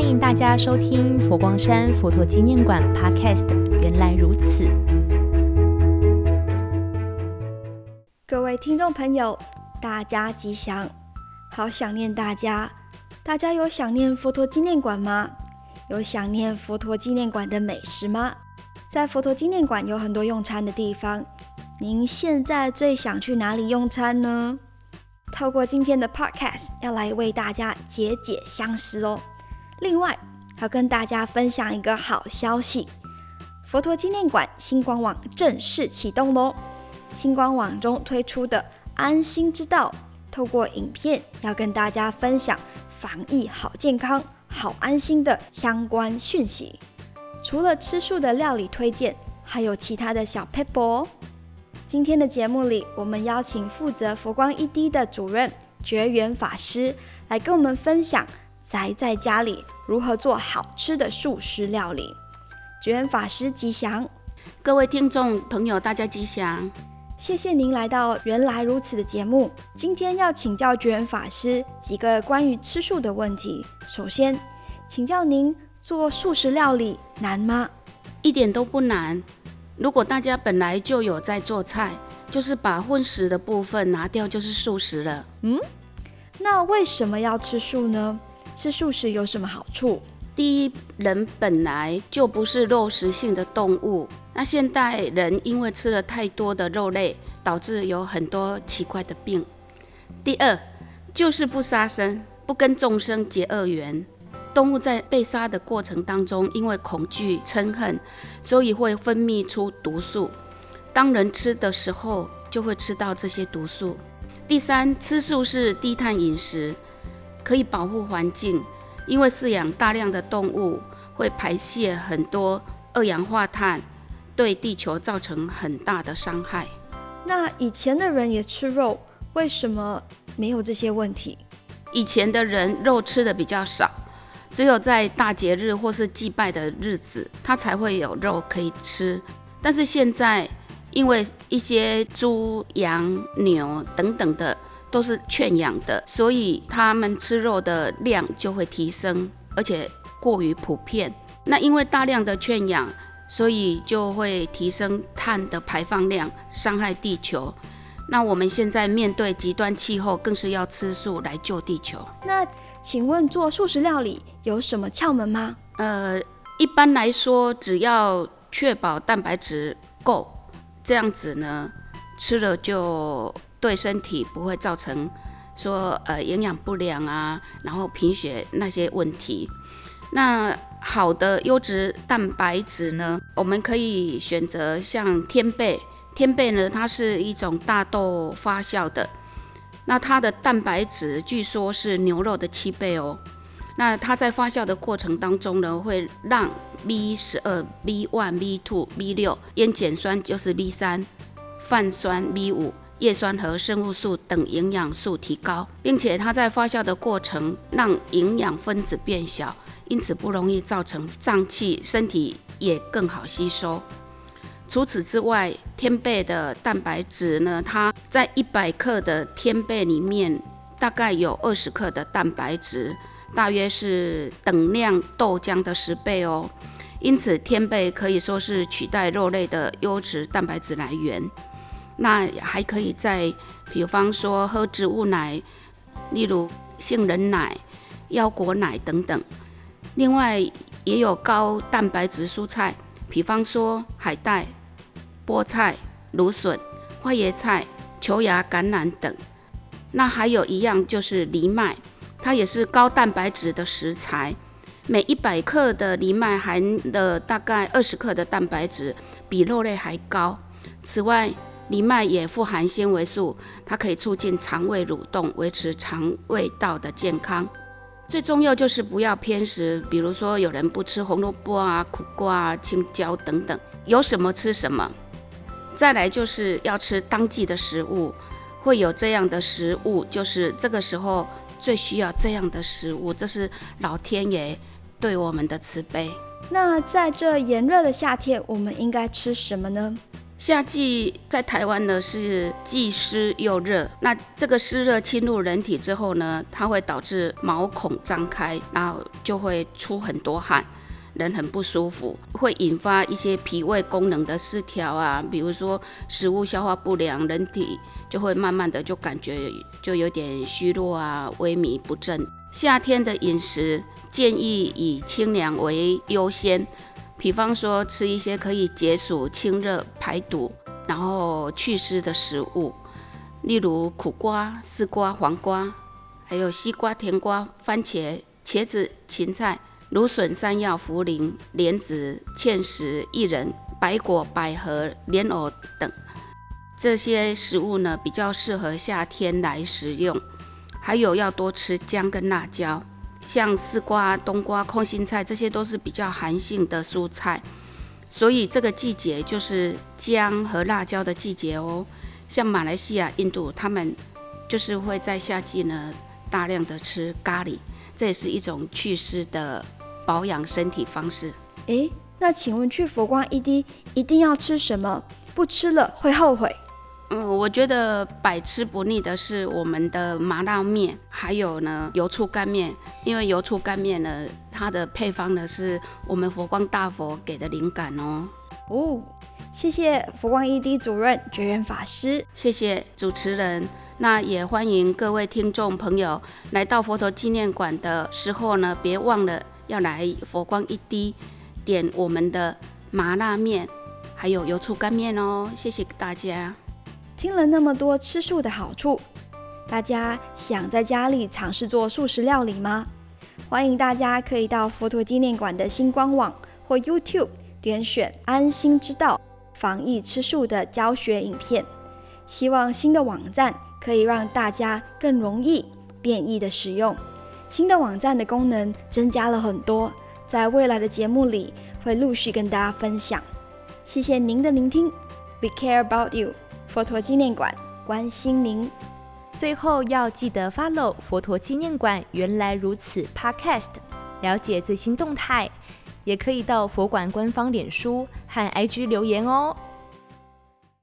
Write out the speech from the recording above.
欢迎大家收听佛光山佛陀纪念馆 Podcast。原来如此，各位听众朋友，大家吉祥，好想念大家。大家有想念佛陀纪念馆吗？有想念佛陀纪念馆的美食吗？在佛陀纪念馆有很多用餐的地方，您现在最想去哪里用餐呢？透过今天的 Podcast，要来为大家解解相思哦。另外，要跟大家分享一个好消息：佛陀纪念馆新官网正式启动喽！新官网中推出的安心之道，透过影片要跟大家分享防疫好健康、好安心的相关讯息。除了吃素的料理推荐，还有其他的小撇步哦。今天的节目里，我们邀请负责佛光一滴的主任觉缘法师来跟我们分享宅在家里如何做好吃的素食料理。觉缘法师吉祥，各位听众朋友，大家吉祥。谢谢您来到《原来如此》的节目。今天要请教觉缘法师几个关于吃素的问题。首先，请教您做素食料理难吗？一点都不难。如果大家本来就有在做菜，就是把荤食的部分拿掉，就是素食了。嗯，那为什么要吃素呢？吃素食有什么好处？第一，人本来就不是肉食性的动物，那现代人因为吃了太多的肉类，导致有很多奇怪的病。第二，就是不杀生，不跟众生结恶缘。动物在被杀的过程当中，因为恐惧、嗔恨，所以会分泌出毒素。当人吃的时候，就会吃到这些毒素。第三，吃素是低碳饮食，可以保护环境，因为饲养大量的动物会排泄很多二氧化碳，对地球造成很大的伤害。那以前的人也吃肉，为什么没有这些问题？以前的人肉吃的比较少。只有在大节日或是祭拜的日子，他才会有肉可以吃。但是现在，因为一些猪、羊、牛等等的都是圈养的，所以他们吃肉的量就会提升，而且过于普遍。那因为大量的圈养，所以就会提升碳的排放量，伤害地球。那我们现在面对极端气候，更是要吃素来救地球。那请问做素食料理有什么窍门吗？呃，一般来说，只要确保蛋白质够，这样子呢，吃了就对身体不会造成说呃营养不良啊，然后贫血那些问题。那好的优质蛋白质呢，我们可以选择像天贝，天贝呢，它是一种大豆发酵的。那它的蛋白质据说是牛肉的七倍哦。那它在发酵的过程当中呢，会让 B 十二、B one、B two、B 六烟碱酸就是 B 三、泛酸 B 五、叶酸和生物素等营养素提高，并且它在发酵的过程让营养分子变小，因此不容易造成胀气，身体也更好吸收。除此之外，天贝的蛋白质呢，它在一百克的天贝里面，大概有二十克的蛋白质，大约是等量豆浆的十倍哦。因此，天贝可以说是取代肉类的优质蛋白质来源。那还可以在，比方说喝植物奶，例如杏仁奶、腰果奶等等。另外，也有高蛋白质蔬菜，比方说海带。菠菜、芦笋、花椰菜、球芽橄榄等，那还有一样就是藜麦，它也是高蛋白质的食材。每一百克的藜麦含了大概二十克的蛋白质，比肉类还高。此外，藜麦也富含纤维素，它可以促进肠胃蠕动，维持肠胃道的健康。最重要就是不要偏食，比如说有人不吃红萝卜啊、苦瓜啊、青椒等等，有什么吃什么。再来就是要吃当季的食物，会有这样的食物，就是这个时候最需要这样的食物，这是老天爷对我们的慈悲。那在这炎热的夏天，我们应该吃什么呢？夏季在台湾呢是既湿又热，那这个湿热侵入人体之后呢，它会导致毛孔张开，然后就会出很多汗，人很不舒服，会引发一些脾胃功能的失调啊，比如说食物消化不良，人体就会慢慢的就感觉就有点虚弱啊，萎靡不振。夏天的饮食建议以清凉为优先。比方说，吃一些可以解暑、清热、排毒，然后祛湿的食物，例如苦瓜、丝瓜、黄瓜，还有西瓜、甜瓜、番茄、茄子、芹菜、芦笋、山药、茯苓、莲子、芡实、薏仁、白果、百合、莲藕等。这些食物呢，比较适合夏天来食用。还有要多吃姜跟辣椒。像丝瓜、冬瓜、空心菜，这些都是比较寒性的蔬菜，所以这个季节就是姜和辣椒的季节哦。像马来西亚、印度，他们就是会在夏季呢大量的吃咖喱，这也是一种祛湿的保养身体方式。诶，那请问去佛光 ED 一定要吃什么？不吃了会后悔？嗯，我觉得百吃不腻的是我们的麻辣面，还有呢油醋干面。因为油醋干面呢，它的配方呢是我们佛光大佛给的灵感哦。哦，谢谢佛光一 d 主任觉缘法师，谢谢主持人。那也欢迎各位听众朋友来到佛陀纪念馆的时候呢，别忘了要来佛光 ED 点我们的麻辣面，还有油醋干面哦。谢谢大家。听了那么多吃素的好处，大家想在家里尝试做素食料理吗？欢迎大家可以到佛陀纪念馆的新官网或 YouTube 点选“安心之道”防疫吃素的教学影片。希望新的网站可以让大家更容易、便易的使用。新的网站的功能增加了很多，在未来的节目里会陆续跟大家分享。谢谢您的聆听，We care about you。佛陀纪念馆关心您。最后要记得 follow 佛陀纪念馆原来如此 Podcast，了解最新动态，也可以到佛馆官方脸书和 IG 留言哦。